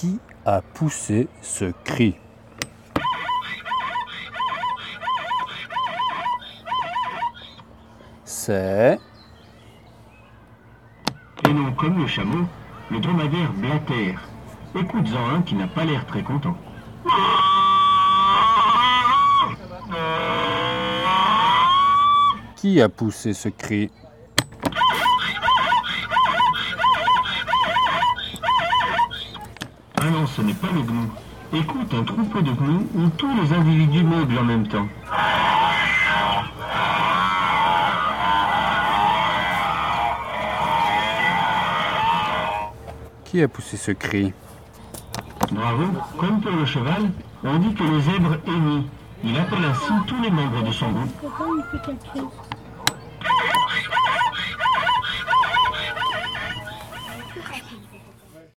Qui a poussé ce cri C'est... Et non, comme le chameau, le dromadaire blatère. Écoute-en un qui n'a pas l'air très content. Qui a poussé ce cri Ah non, ce n'est pas le gnou. Écoute, un troupeau de gnous où tous les individus meublent en même temps. Qui a poussé ce cri Bravo, comme pour le cheval, on dit que le zèbre hennit. Il appelle ainsi tous les membres de son groupe. Pourquoi il fait quelque chose?